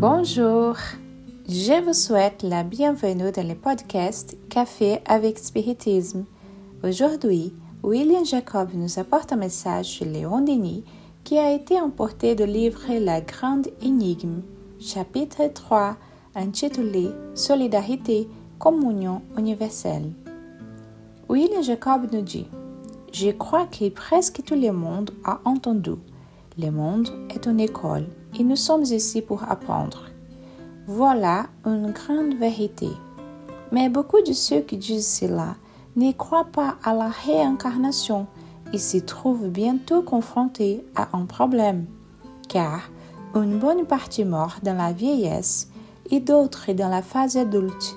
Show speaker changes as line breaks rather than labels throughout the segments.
Bonjour, je vous souhaite la bienvenue dans le podcast Café avec Spiritisme. Aujourd'hui, William Jacob nous apporte un message sur Léon Denis qui a été emporté de livre La Grande Énigme, chapitre 3, intitulé Solidarité, communion universelle. William Jacob nous dit Je crois que presque tout le monde a entendu. Le monde est une école et nous sommes ici pour apprendre. Voilà une grande vérité. Mais beaucoup de ceux qui disent cela ne croient pas à la réincarnation et se trouvent bientôt confrontés à un problème, car une bonne partie meurt dans la vieillesse et d'autres dans la phase adulte,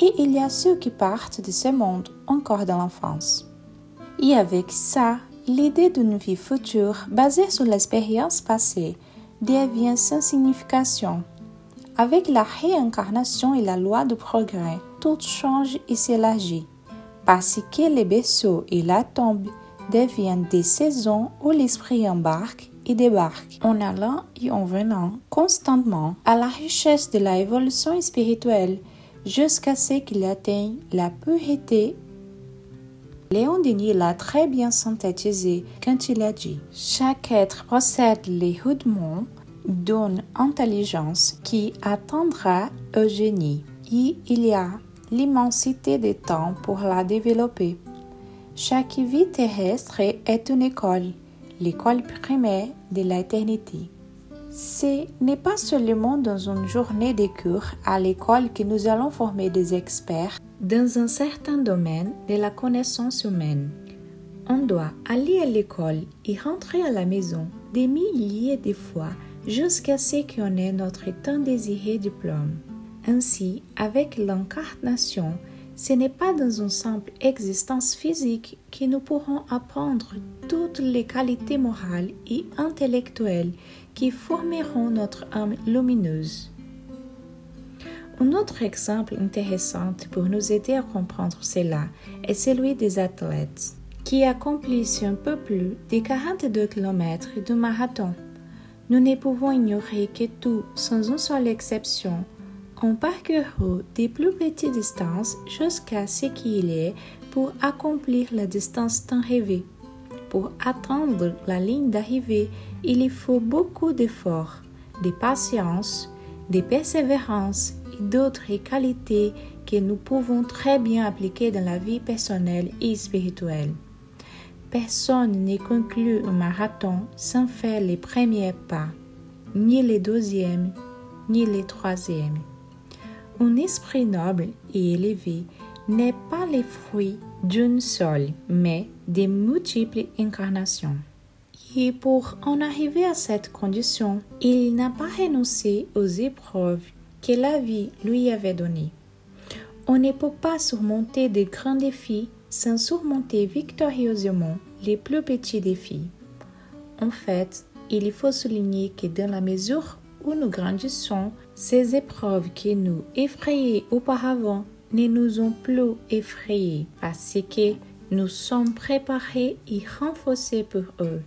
et il y a ceux qui partent de ce monde encore dans l'enfance. Et avec ça, l'idée d'une vie future basée sur l'expérience passée devient sans signification. Avec la réincarnation et la loi du progrès, tout change et s'élargit, parce que les berceaux et la tombe deviennent des saisons où l'esprit embarque et débarque, en allant et en venant constamment à la richesse de la évolution spirituelle jusqu'à ce qu'il atteigne la pureté. Léon Denis l'a très bien synthétisé quand il a dit Chaque être possède les rudements d'une intelligence qui atteindra au génie, et il y a l'immensité des temps pour la développer. Chaque vie terrestre est une école, l'école primaire de l'éternité. Ce n'est pas seulement dans une journée de cours à l'école que nous allons former des experts dans un certain domaine de la connaissance humaine. On doit aller à l'école et rentrer à la maison des milliers de fois jusqu'à ce qu'on ait notre tant désiré diplôme. Ainsi, avec l'incarnation, ce n'est pas dans une simple existence physique que nous pourrons apprendre toutes les qualités morales et intellectuelles qui formeront notre âme lumineuse. Un autre exemple intéressant pour nous aider à comprendre cela est celui des athlètes qui accomplissent un peu plus de 42 km de marathon. Nous ne pouvons ignorer que tout, sans une seule exception, on parcourt des plus petites distances jusqu'à ce qu'il est pour accomplir la distance tant rêvée. Pour atteindre la ligne d'arrivée, il faut beaucoup d'efforts, de patience, de persévérance et d'autres qualités que nous pouvons très bien appliquer dans la vie personnelle et spirituelle. Personne ne conclut un marathon sans faire les premiers pas, ni les deuxièmes, ni les troisièmes. Un esprit noble et élevé n'est pas le fruit d'une seule, mais des multiples incarnations. Et pour en arriver à cette condition, il n'a pas renoncé aux épreuves que la vie lui avait données. On ne peut pas surmonter de grands défis sans surmonter victorieusement les plus petits défis. En fait, il faut souligner que dans la mesure où nous grandissons, ces épreuves qui nous effrayaient auparavant ne nous ont plus effrayés parce que nous sommes préparés et renforcés pour eux.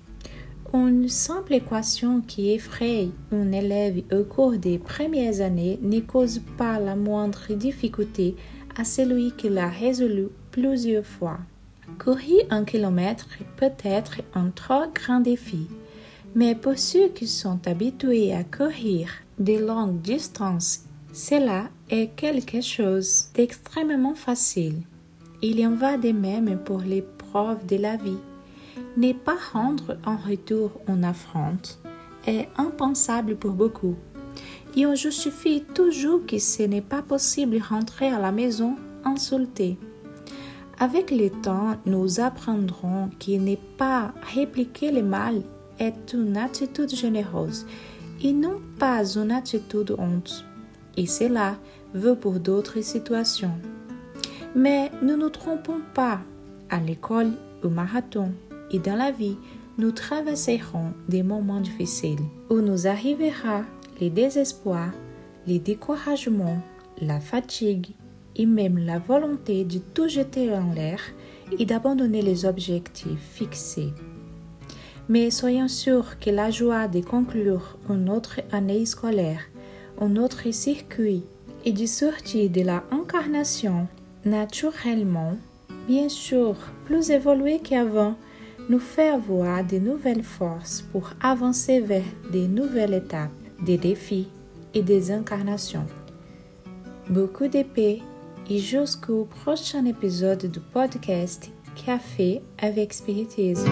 Une simple équation qui effraie un élève au cours des premières années ne cause pas la moindre difficulté à celui qui l'a résolu plusieurs fois. Courir un kilomètre peut être un trop grand défi, mais pour ceux qui sont habitués à courir des longues distances, cela est quelque chose d'extrêmement facile. Il en va de même pour l'épreuve de la vie. Ne pas rendre en retour une affronte est impensable pour beaucoup. Et on justifie toujours que ce n'est pas possible de rentrer à la maison insulté. Avec le temps, nous apprendrons qu'il n'est pas répliquer le mal est une attitude généreuse et non pas une attitude honte. Et cela veut pour d'autres situations. Mais ne nous trompons pas. À l'école, au marathon et dans la vie, nous traverserons des moments difficiles où nous arrivera les désespoirs, les découragements, la fatigue et même la volonté de tout jeter en l'air et d'abandonner les objectifs fixés. Mais soyons sûrs que la joie de conclure une autre année scolaire un autre circuit et de sortir de la incarnation naturellement, bien sûr plus évolué qu'avant, nous fait avoir de nouvelles forces pour avancer vers de nouvelles étapes, des défis et des incarnations. Beaucoup de et jusqu'au prochain épisode du podcast Café avec Spiritisme.